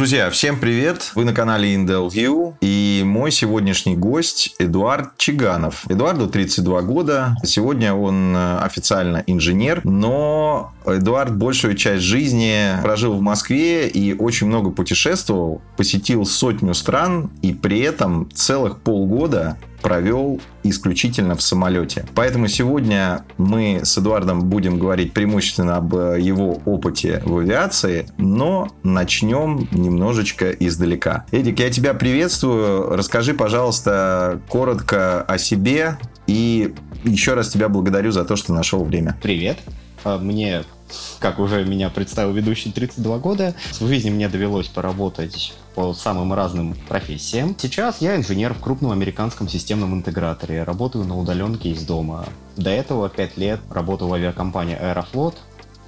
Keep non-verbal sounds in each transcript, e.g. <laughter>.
Друзья, всем привет! Вы на канале Indel View и мой сегодняшний гость Эдуард Чиганов. Эдуарду 32 года. Сегодня он э, официально инженер, но Эдуард большую часть жизни прожил в Москве и очень много путешествовал, посетил сотню стран и при этом целых полгода провел исключительно в самолете. Поэтому сегодня мы с Эдуардом будем говорить преимущественно об его опыте в авиации, но начнем немножечко издалека. Эдик, я тебя приветствую. Расскажи, пожалуйста, коротко о себе и еще раз тебя благодарю за то, что нашел время. Привет. А, мне как уже меня представил ведущий 32 года. В жизни мне довелось поработать по самым разным профессиям. Сейчас я инженер в крупном американском системном интеграторе. Работаю на удаленке из дома. До этого 5 лет работал в авиакомпании Аэрофлот,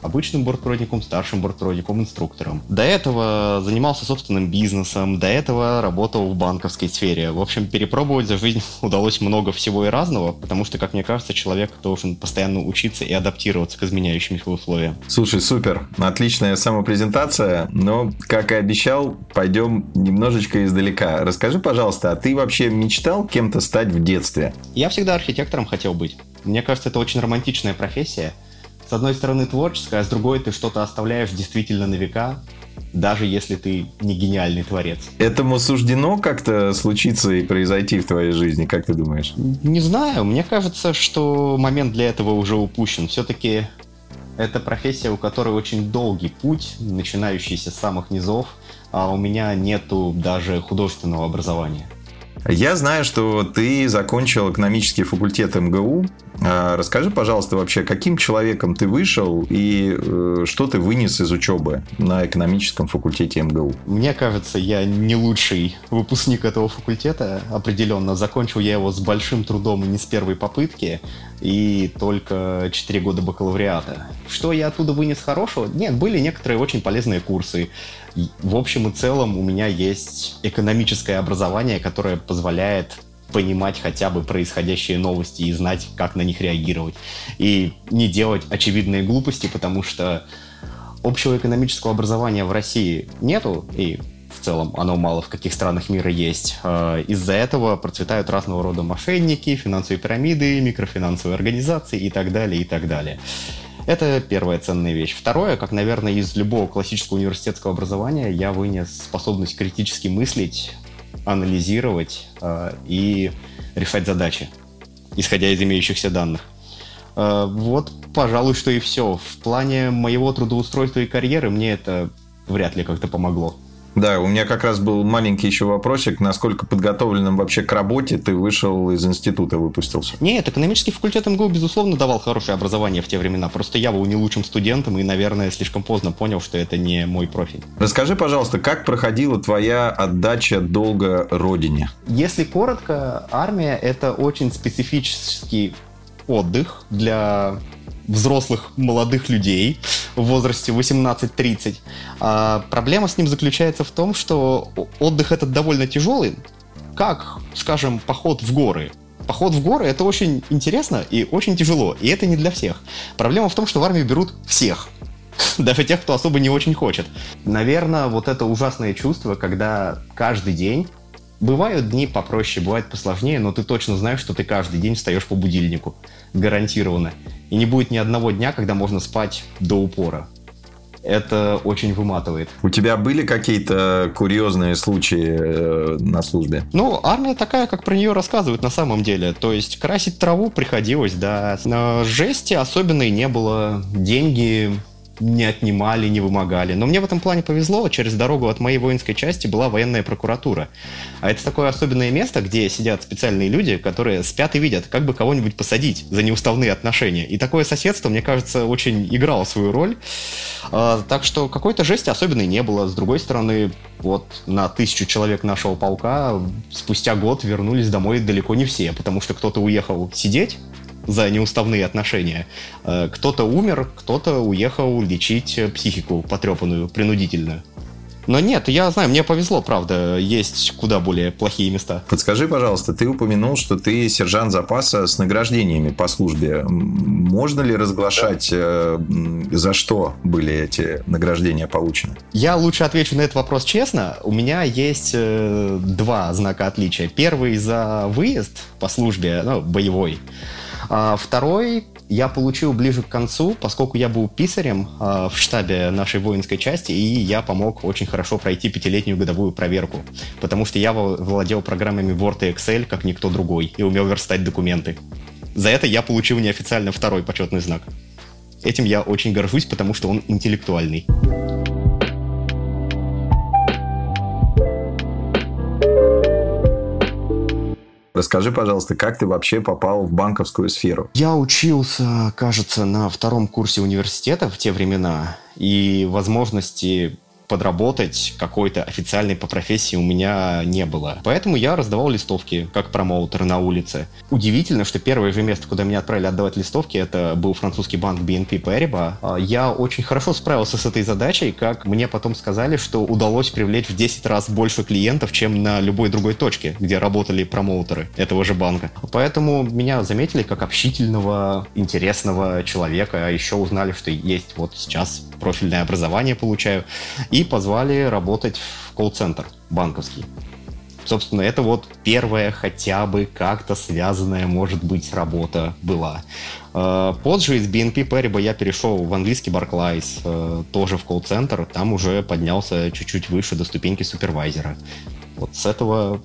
обычным бортпроводником, старшим бортпроводником, инструктором. До этого занимался собственным бизнесом, до этого работал в банковской сфере. В общем, перепробовать за жизнь <laughs> удалось много всего и разного, потому что, как мне кажется, человек должен постоянно учиться и адаптироваться к изменяющимся условиям. Слушай, супер. Отличная самопрезентация, но, как и обещал, пойдем немножечко издалека. Расскажи, пожалуйста, а ты вообще мечтал кем-то стать в детстве? Я всегда архитектором хотел быть. Мне кажется, это очень романтичная профессия с одной стороны творческая, а с другой ты что-то оставляешь действительно на века, даже если ты не гениальный творец. Этому суждено как-то случиться и произойти в твоей жизни, как ты думаешь? Не знаю, мне кажется, что момент для этого уже упущен. Все-таки это профессия, у которой очень долгий путь, начинающийся с самых низов, а у меня нету даже художественного образования. Я знаю, что ты закончил экономический факультет МГУ. А, расскажи, пожалуйста, вообще, каким человеком ты вышел и э, что ты вынес из учебы на экономическом факультете МГУ? Мне кажется, я не лучший выпускник этого факультета. Определенно, закончил я его с большим трудом и не с первой попытки, и только 4 года бакалавриата. Что я оттуда вынес хорошего? Нет, были некоторые очень полезные курсы. В общем и целом у меня есть экономическое образование, которое позволяет понимать хотя бы происходящие новости и знать, как на них реагировать. И не делать очевидные глупости, потому что общего экономического образования в России нету, и в целом оно мало в каких странах мира есть. А, из-за этого процветают разного рода мошенники, финансовые пирамиды, микрофинансовые организации и так далее, и так далее. Это первая ценная вещь. Второе, как, наверное, из любого классического университетского образования, я вынес способность критически мыслить, анализировать э, и решать задачи, исходя из имеющихся данных. Э, вот, пожалуй, что и все. В плане моего трудоустройства и карьеры мне это вряд ли как-то помогло. Да, у меня как раз был маленький еще вопросик, насколько подготовленным вообще к работе ты вышел из института, выпустился? Нет, экономический факультет МГУ, безусловно, давал хорошее образование в те времена. Просто я был не лучшим студентом и, наверное, слишком поздно понял, что это не мой профиль. Расскажи, пожалуйста, как проходила твоя отдача долга родине? Если коротко, армия – это очень специфический отдых для взрослых молодых людей в возрасте 18-30. А проблема с ним заключается в том, что отдых этот довольно тяжелый, как, скажем, поход в горы. Поход в горы это очень интересно и очень тяжело, и это не для всех. Проблема в том, что в армию берут всех. <laughs> Даже тех, кто особо не очень хочет. Наверное, вот это ужасное чувство, когда каждый день Бывают дни попроще, бывает посложнее, но ты точно знаешь, что ты каждый день встаешь по будильнику. Гарантированно. И не будет ни одного дня, когда можно спать до упора. Это очень выматывает. У тебя были какие-то курьезные случаи э, на службе? Ну, армия такая, как про нее рассказывают на самом деле. То есть красить траву приходилось, да. Но жести особенной не было. Деньги не отнимали, не вымогали. Но мне в этом плане повезло. Через дорогу от моей воинской части была военная прокуратура. А это такое особенное место, где сидят специальные люди, которые спят и видят, как бы кого-нибудь посадить за неуставные отношения. И такое соседство, мне кажется, очень играло свою роль. А, так что какой-то жести особенной не было. С другой стороны, вот на тысячу человек нашего полка спустя год вернулись домой далеко не все, потому что кто-то уехал сидеть за неуставные отношения. Э, кто-то умер, кто-то уехал лечить психику потрепанную, принудительную. Но нет, я знаю, мне повезло, правда, есть куда более плохие места. Подскажи, пожалуйста, ты упомянул, что ты сержант запаса с награждениями по службе. Можно ли разглашать, да. Э, за что были эти награждения получены? Я лучше отвечу на этот вопрос честно. У меня есть э, два знака отличия. Первый за выезд по службе, ну, боевой. А второй я получил ближе к концу, поскольку я был писарем э, в штабе нашей воинской части, и я помог очень хорошо пройти пятилетнюю годовую проверку, потому что я владел программами Word и Excel, как никто другой, и умел верстать документы. За это я получил неофициально второй почетный знак. Этим я очень горжусь, потому что он интеллектуальный. Расскажи, пожалуйста, как ты вообще попал в банковскую сферу? Я учился, кажется, на втором курсе университета в те времена, и возможности подработать какой-то официальной по профессии у меня не было. Поэтому я раздавал листовки, как промоутер на улице. Удивительно, что первое же место, куда меня отправили отдавать листовки, это был французский банк BNP Paribas. А, я очень хорошо справился с этой задачей, как мне потом сказали, что удалось привлечь в 10 раз больше клиентов, чем на любой другой точке, где работали промоутеры этого же банка. Поэтому меня заметили как общительного, интересного человека, а еще узнали, что есть вот сейчас профильное образование получаю, и позвали работать в колл-центр банковский. Собственно, это вот первая хотя бы как-то связанная, может быть, работа была. Э, позже из BNP Paribas я перешел в английский Barclays, э, тоже в колл-центр. Там уже поднялся чуть-чуть выше до ступеньки супервайзера. Вот с этого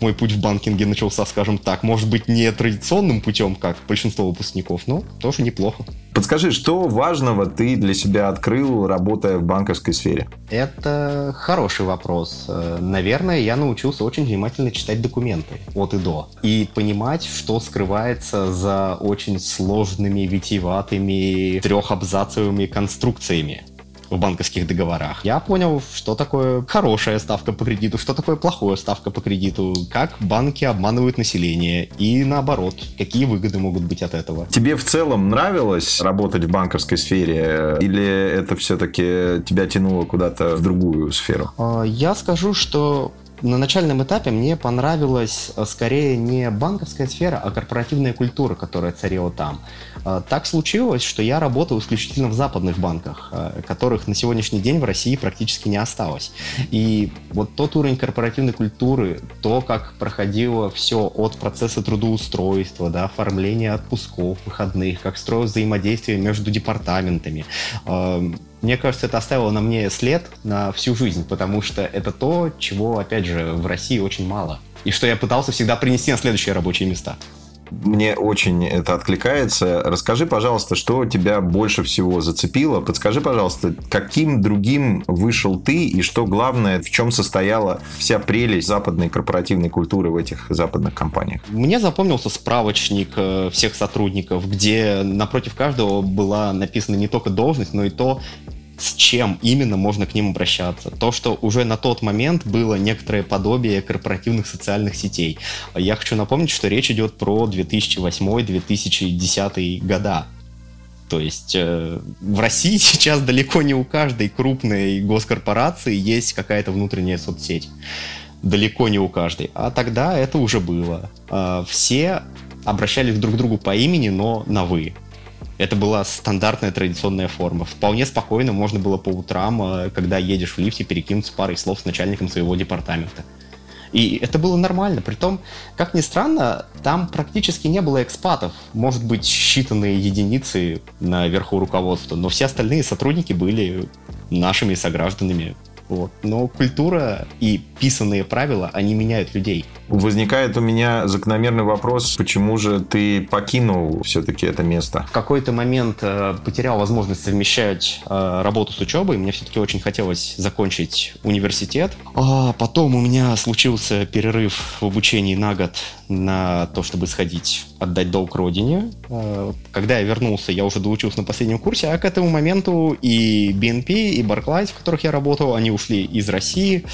мой путь в банкинге начался, скажем так, может быть, не традиционным путем, как большинство выпускников, но тоже неплохо. Подскажи, что важного ты для себя открыл, работая в банковской сфере? Это хороший вопрос. Э, наверное, я научился очень внимательно читать документы от и до. И понимать, что скрывается за очень сложными, витиеватыми, трехабзацевыми конструкциями в банковских договорах. Я понял, что такое хорошая ставка по кредиту, что такое плохая ставка по кредиту, как банки обманывают население и наоборот, какие выгоды могут быть от этого. Тебе в целом нравилось работать в банковской сфере или это все-таки тебя тянуло куда-то в другую сферу? А, я скажу, что на начальном этапе мне понравилась э, скорее не банковская сфера, а корпоративная культура, которая царила там. Э, так случилось, что я работал исключительно в западных банках, э, которых на сегодняшний день в России практически не осталось. И вот тот уровень корпоративной культуры, то, как проходило все от процесса трудоустройства, до оформления отпусков, выходных, как строилось взаимодействие между департаментами, мне кажется, это оставило на мне след на всю жизнь, потому что это то, чего, опять же, в России очень мало. И что я пытался всегда принести на следующие рабочие места. Мне очень это откликается. Расскажи, пожалуйста, что тебя больше всего зацепило. Подскажи, пожалуйста, каким другим вышел ты и что главное, в чем состояла вся прелесть западной корпоративной культуры в этих западных компаниях? Мне запомнился справочник э, всех сотрудников, где напротив каждого была написана не только должность, но и то, с чем именно можно к ним обращаться. То, что уже на тот момент было некоторое подобие корпоративных социальных сетей. Я хочу напомнить, что речь идет про 2008-2010 года. То есть э, в России <laughs> сейчас далеко не у каждой крупной госкорпорации есть какая-то внутренняя соцсеть. Далеко не у каждой. А тогда это уже было. Э, все обращались друг к другу по имени, но на «вы». Это была стандартная традиционная форма. Вполне спокойно можно было по утрам, э, когда едешь в лифте, перекинуться парой слов с начальником своего департамента. И это было нормально. Притом, как ни странно, там практически не было экспатов. Может быть, считанные единицы наверху руководства, но все остальные сотрудники были нашими согражданами. Вот. Но культура и писанные правила, они меняют людей. Возникает у меня закономерный вопрос, почему же ты покинул все-таки это место? В какой-то момент э, потерял возможность совмещать э, работу с учебой. Мне все-таки очень хотелось закончить университет. А потом у меня случился перерыв в обучении на год на то, чтобы сходить отдать долг родине. Э, когда я вернулся, я уже доучился на последнем курсе, а к этому моменту и BNP, и Barclays, в которых я работал, они ушли из России.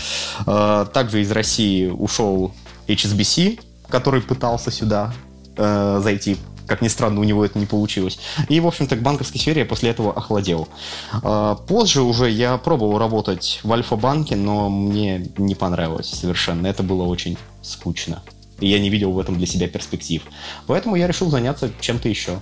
Э, также из России ушел HSBC, который пытался сюда э, зайти как ни странно, у него это не получилось. И, в общем-то, к банковской сфере я после этого охладел. А, позже уже я пробовал работать в Альфа-банке, но мне не понравилось совершенно. Это было очень скучно. И я не видел в этом для себя перспектив. Поэтому я решил заняться чем-то еще.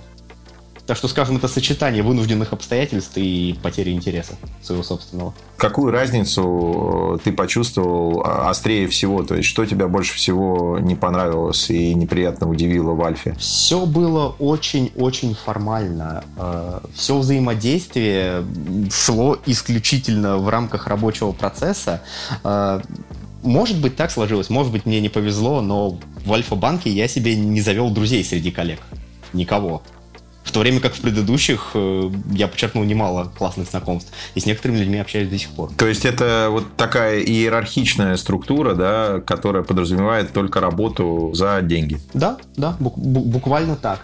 Так что, скажем, это сочетание вынужденных обстоятельств и потери интереса своего собственного. Какую разницу э, ты почувствовал а, острее всего? То есть, что тебя больше всего не понравилось и неприятно удивило в Альфе? Все было очень-очень формально. Э, Все взаимодействие шло исключительно в рамках рабочего процесса. Э, может быть, так сложилось, может быть, мне не повезло, но в Альфа-банке я себе не завел друзей среди коллег. Никого. В то время как в предыдущих э, я подчеркнул немало классных знакомств. И с некоторыми людьми общаюсь до сих пор. То есть это вот такая иерархичная структура, да, которая подразумевает только работу за деньги. Да, да, бук- буквально так.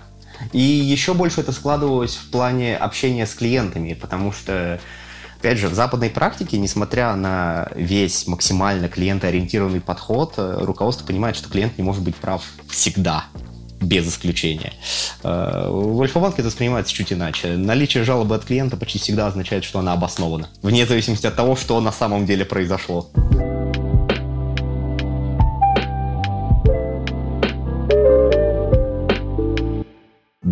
И еще больше это складывалось в плане общения с клиентами, потому что Опять же, в западной практике, несмотря на весь максимально клиентоориентированный подход, э, руководство понимает, что клиент не может быть прав всегда без исключения. Э, в Альфа-банке это воспринимается чуть иначе. Наличие жалобы от клиента почти всегда означает, что она обоснована, вне зависимости от того, что на самом деле произошло.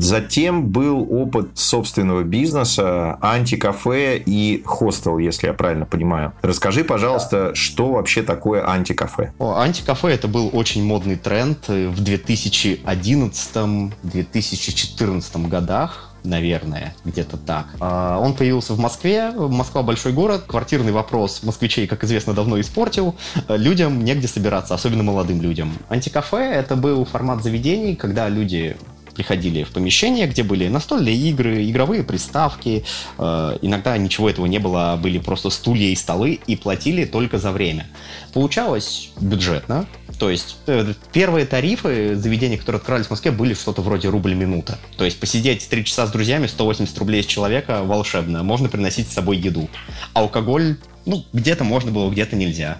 Затем был опыт собственного бизнеса, антикафе и хостел, если я правильно понимаю. Расскажи, пожалуйста, что вообще такое антикафе? О, антикафе это был очень модный тренд в 2011-2014 годах наверное, где-то так. А, он появился в Москве. Москва большой город. Квартирный вопрос москвичей, как известно, давно испортил. Людям негде собираться, особенно молодым людям. Антикафе — это был формат заведений, когда люди приходили в помещение, где были настольные игры, игровые приставки. Э, иногда ничего этого не было, а были просто стулья и столы, и платили только за время. Получалось бюджетно. То есть э, первые тарифы заведений, которые открывались в Москве, были что-то вроде рубль минута. То есть посидеть три часа с друзьями, 180 рублей с человека, волшебно. Можно приносить с собой еду. Алкоголь, ну, где-то можно было, где-то нельзя.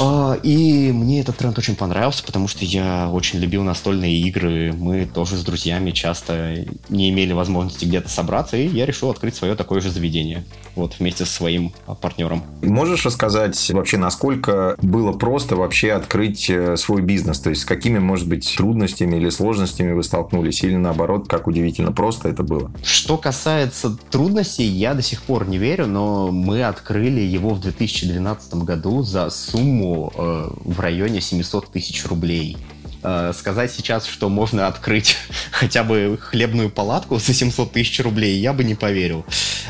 А, и мне этот тренд очень понравился, потому что я очень любил настольные игры. Мы тоже с друзьями часто не имели возможности где-то собраться, и я решил открыть свое такое же заведение. Вот вместе со своим а, партнером. Можешь рассказать вообще, насколько было просто вообще открыть э, свой бизнес? То есть с какими, может быть, трудностями или сложностями вы столкнулись? Или наоборот, как удивительно просто это было? Что касается трудностей, я до сих пор не верю, но мы открыли его в 2012 году за сумму э, в районе 700 тысяч рублей. Э, сказать сейчас, что можно открыть <laughs> хотя бы хлебную палатку за 700 тысяч рублей, я бы не поверил.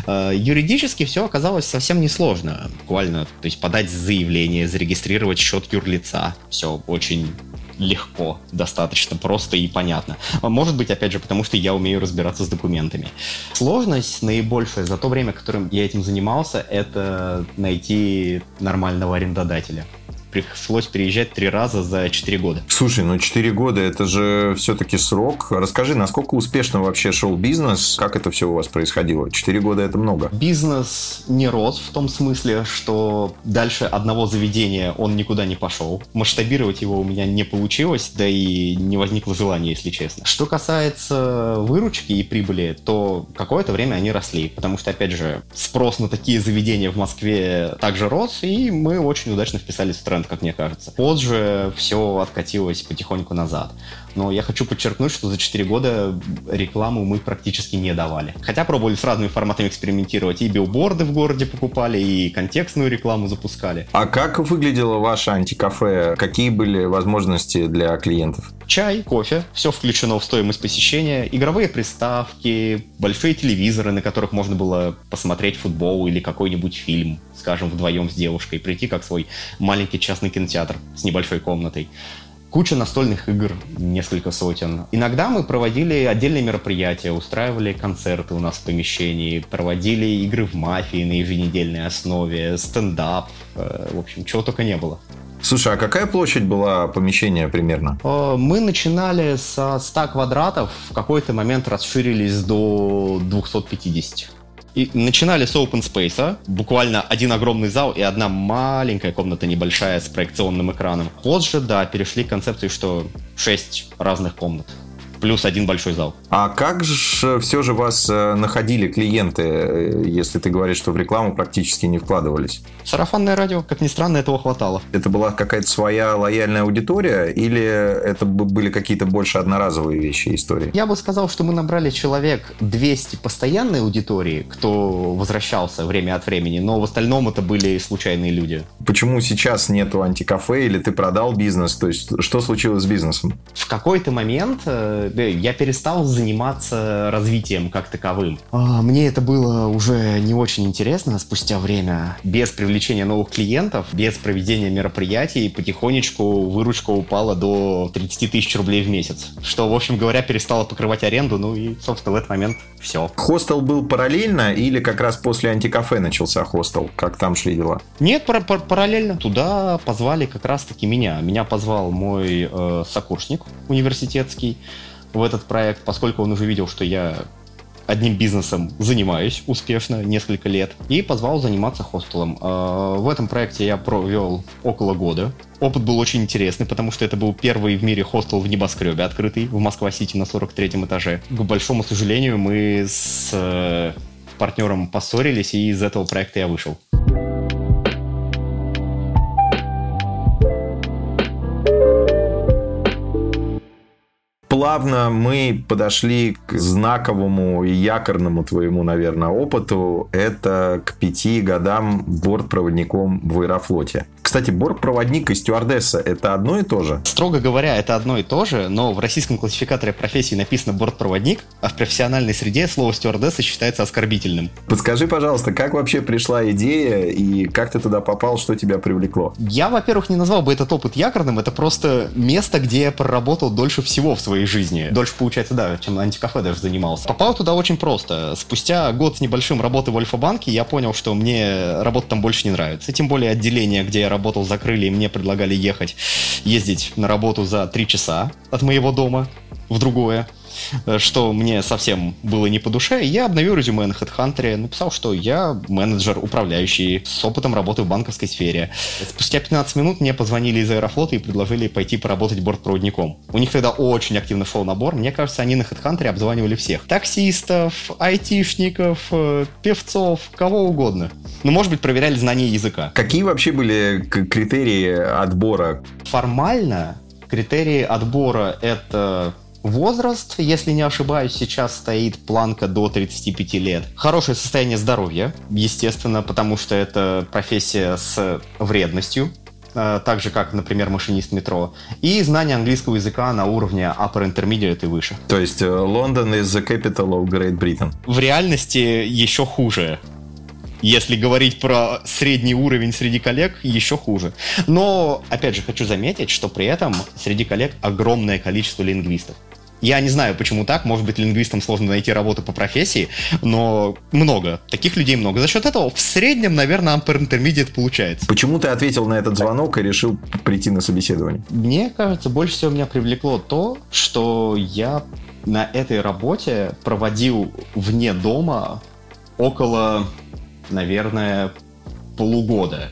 Э, юридически все оказалось совсем несложно. Буквально, то есть подать заявление, зарегистрировать счет юрлица. Все очень легко, достаточно просто и понятно. Может быть, опять же, потому что я умею разбираться с документами. Сложность наибольшая за то время, которым я этим занимался, это найти нормального арендодателя пришлось переезжать три раза за четыре года. Слушай, ну четыре года это же все-таки срок. Расскажи, насколько успешно вообще шел бизнес? Как это все у вас происходило? Четыре года это много. Бизнес не рос в том смысле, что дальше одного заведения он никуда не пошел. Масштабировать его у меня не получилось, да и не возникло желания, если честно. Что касается выручки и прибыли, то какое-то время они росли, потому что, опять же, спрос на такие заведения в Москве также рос, и мы очень удачно вписались в тренд тренд, как мне кажется. Позже все откатилось потихоньку назад. Но я хочу подчеркнуть, что за 4 года рекламу мы практически не давали. Хотя пробовали с разными форматами экспериментировать. И билборды в городе покупали, и контекстную рекламу запускали. А как выглядело ваше антикафе? Какие были возможности для клиентов? Чай, кофе, все включено в стоимость посещения, игровые приставки, большие телевизоры, на которых можно было посмотреть футбол или какой-нибудь фильм, скажем, вдвоем с девушкой, прийти как свой маленький частный кинотеатр с небольшой комнатой куча настольных игр, несколько сотен. Иногда мы проводили отдельные мероприятия, устраивали концерты у нас в помещении, проводили игры в мафии на еженедельной основе, стендап, э, в общем, чего только не было. Слушай, а какая площадь была помещения примерно? Э, мы начинали со 100 квадратов, в какой-то момент расширились до 250. И начинали с open space, буквально один огромный зал и одна маленькая комната небольшая с проекционным экраном. Позже, да, перешли к концепции, что шесть разных комнат плюс один большой зал. А как же все же вас э, находили клиенты, э, если ты говоришь, что в рекламу практически не вкладывались? Сарафанное радио, как ни странно, этого хватало. Это была какая-то своя лояльная аудитория или это были какие-то больше одноразовые вещи, истории? Я бы сказал, что мы набрали человек 200 постоянной аудитории, кто возвращался время от времени, но в остальном это были случайные люди. Почему сейчас нету антикафе или ты продал бизнес? То есть что случилось с бизнесом? В какой-то момент э, я перестал заниматься развитием как таковым. А, мне это было уже не очень интересно спустя время. Без привлечения новых клиентов, без проведения мероприятий, потихонечку выручка упала до 30 тысяч рублей в месяц. Что, в общем говоря, перестало покрывать аренду, ну и, собственно, в этот момент все. Хостел был параллельно или как раз после антикафе начался хостел? Как там шли дела? Нет, пар пар параллельно. Туда позвали как раз-таки меня. Меня позвал мой э, сокурсник университетский в этот проект, поскольку он уже видел, что я одним бизнесом занимаюсь успешно несколько лет и позвал заниматься хостелом. А, в этом проекте я провел около года. Опыт был очень интересный, потому что это был первый в мире хостел в небоскребе открытый в Москва-Сити на 43 этаже. К большому сожалению, мы с э, партнером поссорились, и из этого проекта я вышел. Плавно мы подошли к знаковому и якорному твоему, наверное, опыту. Это к пяти годам бортпроводником в Аэрофлоте. Кстати, бортпроводник и стюардесса – это одно и то же? Строго говоря, это одно и то же, но в российском классификаторе профессии написано бортпроводник, а в профессиональной среде слово стюардесса считается оскорбительным. Подскажи, пожалуйста, как вообще пришла идея и как ты туда попал, что тебя привлекло? Я, во-первых, не назвал бы этот опыт якорным, это просто место, где я проработал дольше всего в своей жизни. Дольше, получается, да, чем антикафе даже занимался. Попал туда очень просто. Спустя год с небольшим работы в Альфа-банке я понял, что мне работа там больше не нравится. Тем более отделение, где я работал, работал, закрыли, и мне предлагали ехать, ездить на работу за три часа от моего дома в другое. Э, что мне совсем было не по душе, я обновил резюме на HeadHunter, написал, что я менеджер, управляющий, с опытом работы в банковской сфере. Спустя 15 минут мне позвонили из Аэрофлота и предложили пойти поработать бортпроводником. У них тогда очень активно шел набор, мне кажется, они на HeadHunter обзванивали всех. Таксистов, айтишников, э, певцов, кого угодно. Ну, может быть, проверяли знание языка. Какие вообще были критерии отбора? Формально критерии отбора это Возраст, если не ошибаюсь, сейчас стоит планка до 35 лет. Хорошее состояние здоровья, естественно, потому что это профессия с вредностью, э, так же, как, например, машинист метро, и знание английского языка на уровне upper intermediate и выше. То есть э, Лондон is the capital of Great Britain? В реальности еще хуже. Если говорить про средний уровень среди коллег, еще хуже. Но, опять же, хочу заметить, что при этом среди коллег огромное количество лингвистов. Я не знаю, почему так. Может быть, лингвистам сложно найти работу по профессии, но много. Таких людей много. За счет этого в среднем, наверное, Upper Intermediate получается. Почему ты ответил на этот звонок и решил прийти на собеседование? Мне кажется, больше всего меня привлекло то, что я на этой работе проводил вне дома около, наверное, полугода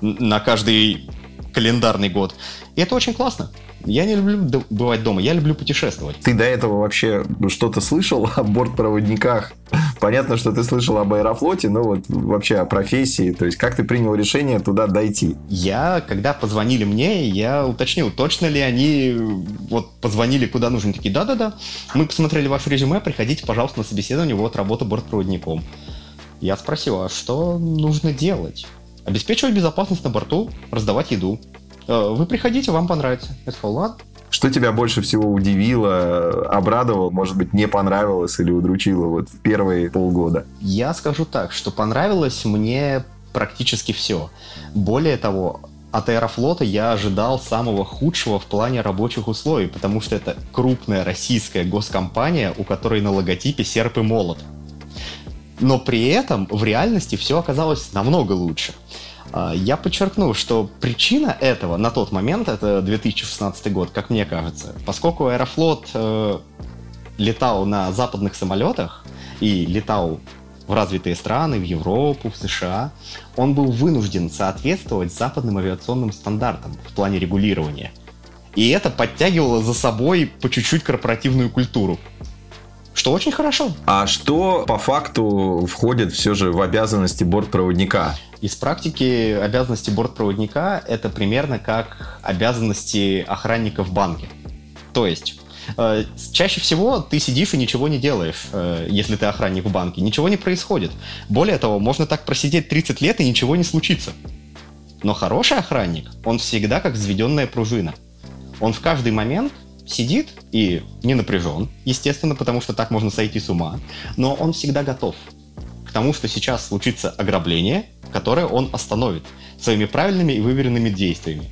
на каждый календарный год. И это очень классно. Я не люблю бывать дома, я люблю путешествовать. Ты до этого вообще что-то слышал <laughs> о бортпроводниках? Понятно, что ты слышал об Аэрофлоте, но вот вообще о профессии, то есть как ты принял решение туда дойти? Я, когда позвонили мне, я уточнил, точно ли они вот позвонили куда нужно. Такие, да-да-да, мы посмотрели ваше резюме, приходите, пожалуйста, на собеседование, вот работа бортпроводником. Я спросил, а что нужно делать? Обеспечивать безопасность на борту, раздавать еду. Э, вы приходите, вам понравится. Я сказал, ладно. Что тебя больше всего удивило, обрадовало, может быть, не понравилось или удручило вот в первые полгода? Я скажу так, что понравилось мне практически все. Более того, от Аэрофлота я ожидал самого худшего в плане рабочих условий, потому что это крупная российская госкомпания, у которой на логотипе серп и молот. Но при этом в реальности все оказалось намного лучше. А, я подчеркну, что причина этого на тот момент, это 2016 год, как мне кажется, поскольку Аэрофлот э, летал на западных самолетах и летал в развитые страны, в Европу, в США, он был вынужден соответствовать западным авиационным стандартам в плане регулирования. И это подтягивало за собой по чуть-чуть корпоративную культуру. Что очень хорошо. А что по факту входит все же в обязанности бортпроводника? Из практики обязанности бортпроводника это примерно как обязанности охранника в банке. То есть э, чаще всего ты сидишь и ничего не делаешь, э, если ты охранник в банке. Ничего не происходит. Более того, можно так просидеть 30 лет и ничего не случится. Но хороший охранник, он всегда как взведенная пружина. Он в каждый момент сидит и не напряжен, естественно, потому что так можно сойти с ума, но он всегда готов к тому, что сейчас случится ограбление, которое он остановит своими правильными и выверенными действиями.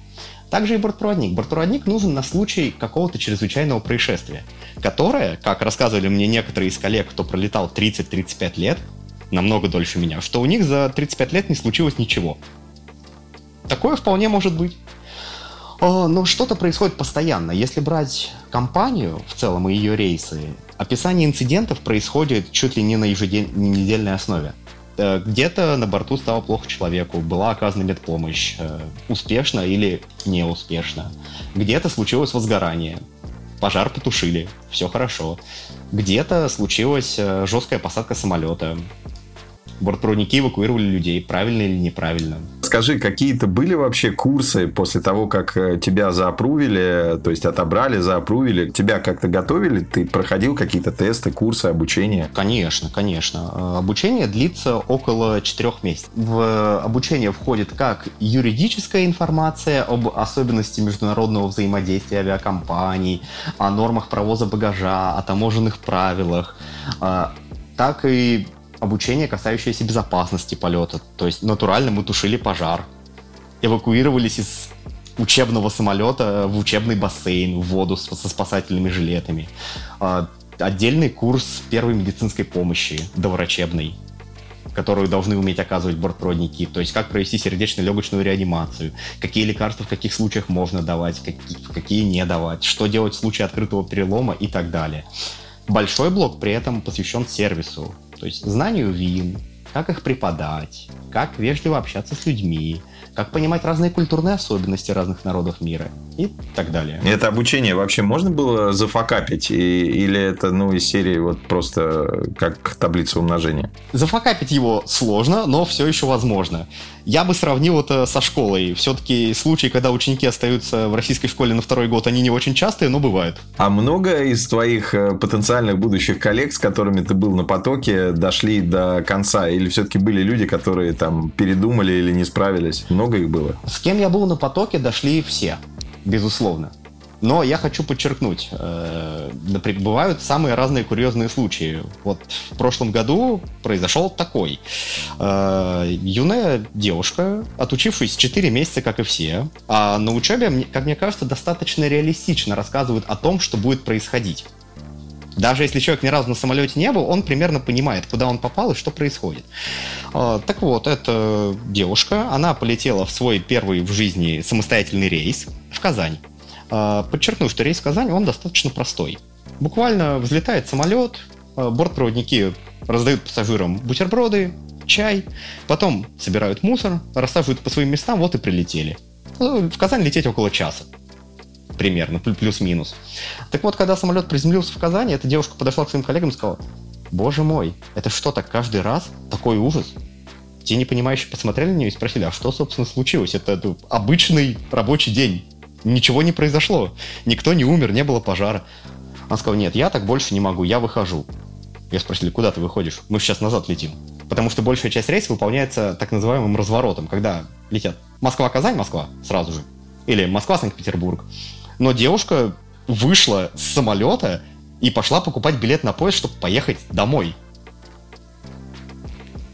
Также и бортпроводник. Бортпроводник нужен на случай какого-то чрезвычайного происшествия, которое, как рассказывали мне некоторые из коллег, кто пролетал 30-35 лет, намного дольше меня, что у них за 35 лет не случилось ничего. Такое вполне может быть. Но что-то происходит постоянно. Если брать компанию в целом и ее рейсы, описание инцидентов происходит чуть ли не на еженедельной основе. Э, где-то на борту стало плохо человеку, была оказана медпомощь, э, успешно или неуспешно. Где-то случилось возгорание, пожар потушили, все хорошо. Где-то случилась э, жесткая посадка самолета, бортпроводники эвакуировали людей, правильно или неправильно. Скажи, какие-то были вообще курсы после того, как э, тебя заапрувили, то есть отобрали, заапрувили, тебя как-то готовили? Ты проходил какие-то тесты, курсы, обучение? Конечно, конечно. Э, обучение длится около четырех месяцев. В обучение входит как юридическая информация об особенности международного взаимодействия авиакомпаний, о нормах провоза багажа, о таможенных правилах, э, так и обучение, касающееся безопасности полета. То есть натурально мы тушили пожар, эвакуировались из учебного самолета в учебный бассейн, в воду со спасательными жилетами. А, отдельный курс первой медицинской помощи, доврачебной, которую должны уметь оказывать бортпроводники. То есть как провести сердечно-легочную реанимацию, какие лекарства в каких случаях можно давать, какие, какие не давать, что делать в случае открытого перелома и так далее. Большой блок при этом посвящен сервису, то есть знанию вин, как их преподать, как вежливо общаться с людьми, как понимать разные культурные особенности разных народов мира и так далее. Это обучение вообще можно было зафакапить? И, или это, ну, из серии вот просто как таблица умножения? Зафакапить его сложно, но все еще возможно. Я бы сравнил это со школой. Все-таки случаи, когда ученики остаются в российской школе на второй год, они не очень частые, но бывают. А много из твоих э, потенциальных будущих коллег, с которыми ты был на потоке, дошли до конца? Или все-таки были люди, которые там передумали или не справились? Много их было? С кем я был на потоке, дошли все безусловно. Но я хочу подчеркнуть, э, бывают самые разные курьезные случаи. Вот в прошлом году произошел такой. Э, юная девушка, отучившись 4 месяца, как и все, а на учебе, как мне кажется, достаточно реалистично рассказывает о том, что будет происходить. Даже если человек ни разу на самолете не был, он примерно понимает, куда он попал и что происходит. Э, так вот, эта девушка, она полетела в свой первый в жизни самостоятельный рейс в Казань. А, подчеркну, что рейс в Казань, он достаточно простой. Буквально взлетает самолет, а, бортпроводники раздают пассажирам бутерброды, чай, потом собирают мусор, рассаживают по своим местам, вот и прилетели. Ну, в Казань лететь около часа. Примерно, плюс-минус. Так вот, когда самолет приземлился в Казани, эта девушка подошла к своим коллегам и сказала, боже мой, это что, так каждый раз? Такой ужас? Те непонимающие посмотрели на нее и спросили, а что, собственно, случилось? Это, это обычный рабочий день. Ничего не произошло. Никто не умер, не было пожара. Она сказала, нет, я так больше не могу, я выхожу. Я спросили, куда ты выходишь? Мы сейчас назад летим. Потому что большая часть рейса выполняется так называемым разворотом, когда летят Москва-Казань, Москва сразу же, или Москва-Санкт-Петербург. Но девушка вышла с самолета и пошла покупать билет на поезд, чтобы поехать домой.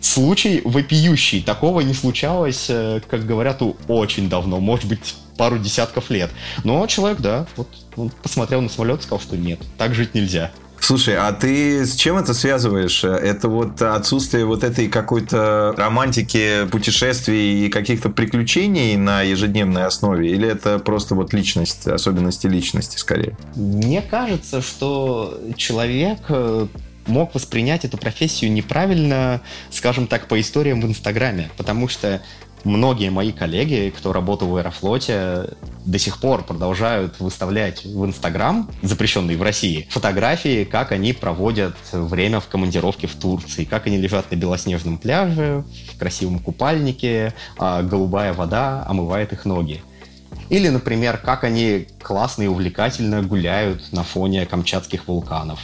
Случай вопиющий. Такого не случалось, э, как говорят, очень давно. Может быть, пару десятков лет. Но человек, да, вот он посмотрел на самолет и сказал, что нет, так жить нельзя. Слушай, а ты с чем это связываешь? Это вот отсутствие вот этой какой-то романтики путешествий и каких-то приключений на ежедневной основе? Или это просто вот личность, особенности личности скорее? Мне кажется, что человек э, мог воспринять эту профессию неправильно, скажем так, по историям в Инстаграме, потому что многие мои коллеги, кто работал в Аэрофлоте, до сих пор продолжают выставлять в Инстаграм, запрещенный в России, фотографии, как они проводят время в командировке в Турции, как они лежат на белоснежном пляже, в красивом купальнике, а голубая вода омывает их ноги. Или, например, как они классно и увлекательно гуляют на фоне камчатских вулканов.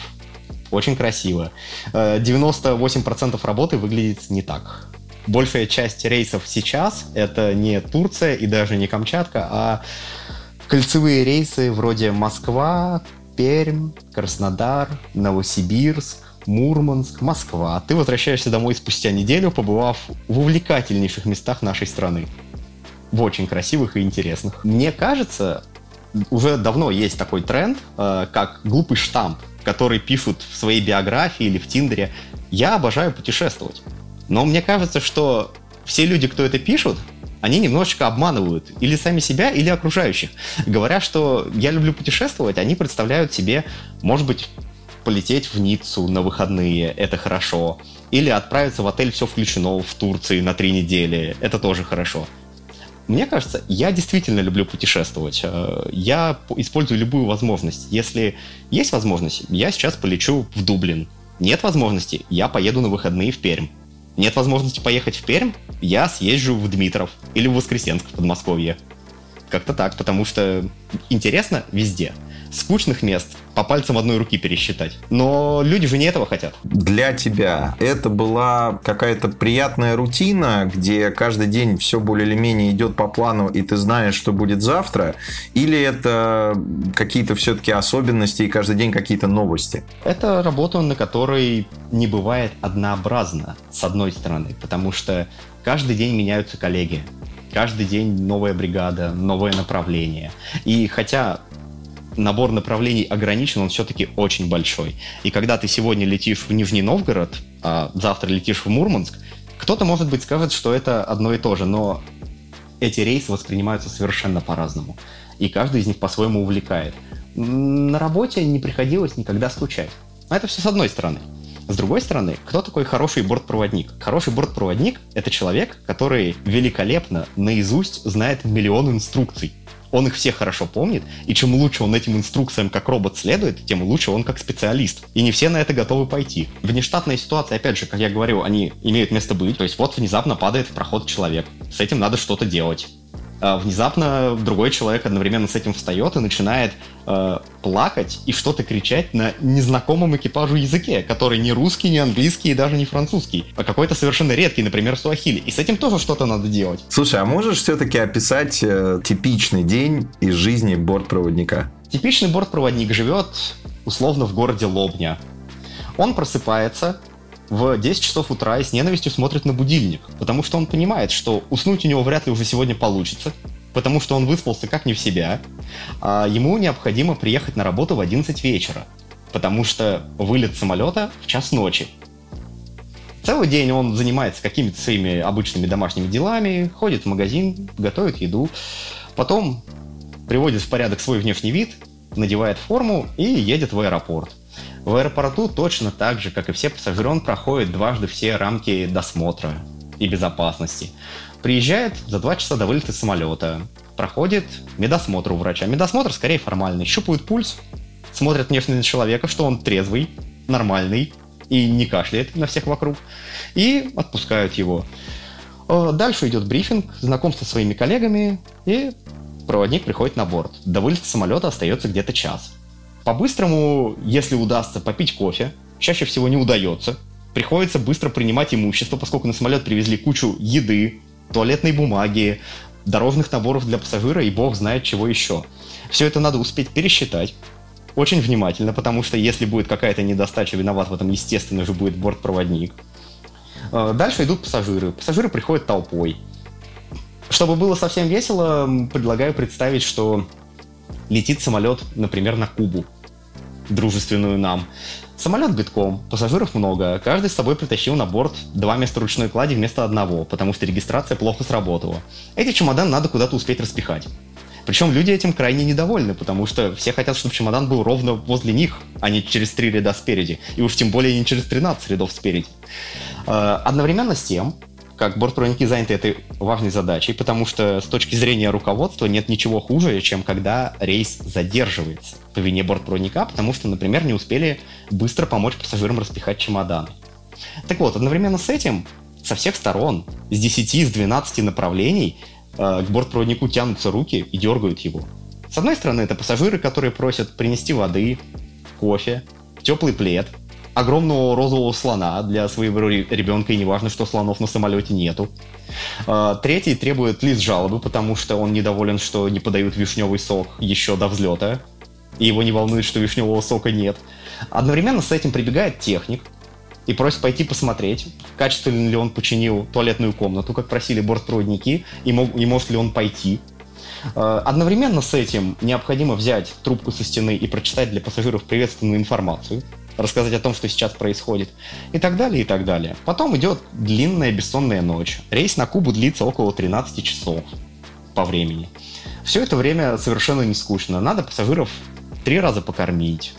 Очень красиво. 98% э, работы выглядит не так большая часть рейсов сейчас это не Турция и даже не Камчатка, а кольцевые рейсы вроде Москва, Пермь, Краснодар, Новосибирск, Мурманск, Москва. Ты возвращаешься домой спустя неделю, побывав в увлекательнейших местах нашей страны. В очень красивых и интересных. Мне кажется, уже давно есть такой тренд, э, как глупый штамп, который пишут в своей биографии или в Тиндере. Я обожаю путешествовать. Но мне кажется, что все люди, кто это пишут, они немножечко обманывают или сами себя, или окружающих. Говоря, что я люблю путешествовать, они представляют себе, может быть, полететь в Ниццу на выходные, это хорошо. Или отправиться в отель «Все включено» в Турции на три недели, это тоже хорошо. Мне кажется, я действительно люблю путешествовать. Э, я использую любую возможность. Если есть возможность, я сейчас полечу в Дублин. Нет возможности, я поеду на выходные в Пермь. Нет возможности поехать в Пермь, я съезжу в Дмитров или в Воскресенск в Подмосковье. Как-то так, потому что интересно везде. Скучных мест по пальцам одной руки пересчитать. Но люди же не этого хотят. Для тебя это была какая-то приятная рутина, где каждый день все более или менее идет по плану, и ты знаешь, что будет завтра? Или это какие-то все-таки особенности и каждый день какие-то новости? Это работа, на которой не бывает однообразно, с одной стороны, потому что каждый день меняются коллеги, каждый день новая бригада, новое направление. И хотя набор направлений ограничен, он все-таки очень большой. И когда ты сегодня летишь в Нижний Новгород, а завтра летишь в Мурманск, кто-то, может быть, скажет, что это одно и то же, но эти рейсы воспринимаются совершенно по-разному. И каждый из них по-своему увлекает. На работе не приходилось никогда скучать. Но это все с одной стороны. С другой стороны, кто такой хороший бортпроводник? Хороший бортпроводник — это человек, который великолепно наизусть знает миллион инструкций он их все хорошо помнит, и чем лучше он этим инструкциям как робот следует, тем лучше он как специалист. И не все на это готовы пойти. Внештатные ситуации, опять же, как я говорю, они имеют место быть. То есть вот внезапно падает в проход человек. С этим надо что-то делать. А, внезапно другой человек одновременно с этим встает и начинает э, плакать и что-то кричать на незнакомом экипажу языке, который не русский, не английский и даже не французский, а какой-то совершенно редкий, например, суахили. И с этим тоже что-то надо делать. Слушай, а можешь все-таки описать э, типичный день из жизни бортпроводника? Типичный бортпроводник живет условно в городе Лобня. Он просыпается, в 10 часов утра и с ненавистью смотрит на будильник, потому что он понимает, что уснуть у него вряд ли уже сегодня получится, потому что он выспался как не в себя, а ему необходимо приехать на работу в 11 вечера, потому что вылет самолета в час ночи. Целый день он занимается какими-то своими обычными домашними делами, ходит в магазин, готовит еду, потом приводит в порядок свой внешний вид, надевает форму и едет в аэропорт – в аэропорту точно так же, как и все пассажиры, он проходит дважды все рамки досмотра и безопасности. Приезжает за два часа до вылета самолета, проходит медосмотр у врача. Медосмотр скорее формальный. Щупают пульс, смотрят внешне на человека, что он трезвый, нормальный и не кашляет на всех вокруг, и отпускают его. Э, дальше идет брифинг, знакомство со своими коллегами, и проводник приходит на борт. До вылета самолета остается где-то час. По-быстрому, если удастся попить кофе, чаще всего не удается. Приходится быстро принимать имущество, поскольку на самолет привезли кучу еды, туалетной бумаги, дорожных наборов для пассажира и бог знает чего еще. Все это надо успеть пересчитать, очень внимательно, потому что если будет какая-то недостача, виноват в этом, естественно же, будет бортпроводник. А, дальше идут пассажиры. Пассажиры приходят толпой. Чтобы было совсем весело, предлагаю представить, что летит самолет, например, на Кубу дружественную нам. Самолет битком, пассажиров много, каждый с собой притащил на борт два места ручной клади вместо одного, потому что регистрация плохо сработала. Эти чемоданы надо куда-то успеть распихать. Причем люди этим крайне недовольны, потому что все хотят, чтобы чемодан был ровно возле них, а не через три ряда спереди. И уж тем более не через 13 рядов спереди. Э, одновременно с тем, как бортпроводники заняты этой важной задачей, потому что с точки зрения руководства нет ничего хуже, чем когда рейс задерживается по вине бортпроводника, потому что, например, не успели быстро помочь пассажирам распихать чемоданы. Так вот, одновременно с этим со всех сторон, с 10, с 12 направлений э, к бортпроводнику тянутся руки и дергают его. С одной стороны, это пассажиры, которые просят принести воды, кофе, теплый плед, огромного розового слона для своего ребенка, и неважно, что слонов на самолете нету. А, третий требует лист жалобы, потому что он недоволен, что не подают вишневый сок еще до взлета, и его не волнует, что вишневого сока нет. Одновременно с этим прибегает техник и просит пойти посмотреть, качественно ли он починил туалетную комнату, как просили бортпроводники, и, мог, и может ли он пойти. А, одновременно с этим необходимо взять трубку со стены и прочитать для пассажиров приветственную информацию, рассказать о том, что сейчас происходит, и так далее, и так далее. Потом идет длинная бессонная ночь. Рейс на Кубу длится около 13 часов по времени. Все это время совершенно не скучно. Надо пассажиров три раза покормить,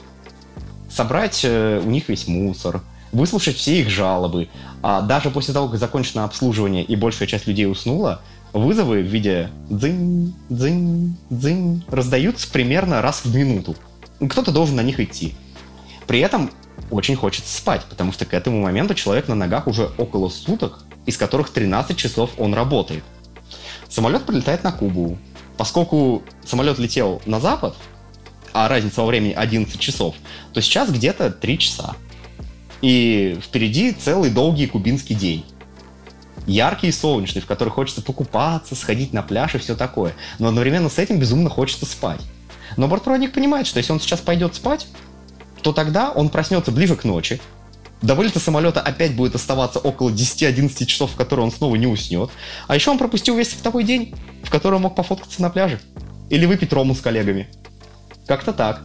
собрать э, у них весь мусор, выслушать все их жалобы. А даже после того, как закончено обслуживание и большая часть людей уснула, вызовы в виде дзынь, дзынь, дзынь раздаются примерно раз в минуту. Кто-то должен на них идти. При этом очень хочется спать, потому что к этому моменту человек на ногах уже около суток, из которых 13 часов он работает. Самолет прилетает на Кубу. Поскольку самолет летел на запад, а разница во времени 11 часов, то сейчас где-то 3 часа. И впереди целый долгий кубинский день. Яркий и солнечный, в который хочется покупаться, сходить на пляж и все такое. Но одновременно с этим безумно хочется спать. Но бортпроводник понимает, что если он сейчас пойдет спать, то тогда он проснется ближе к ночи, до вылета самолета опять будет оставаться около 10-11 часов, в которые он снова не уснет. А еще он пропустил весь такой день, в который он мог пофоткаться на пляже. Или выпить рому с коллегами. Как-то так.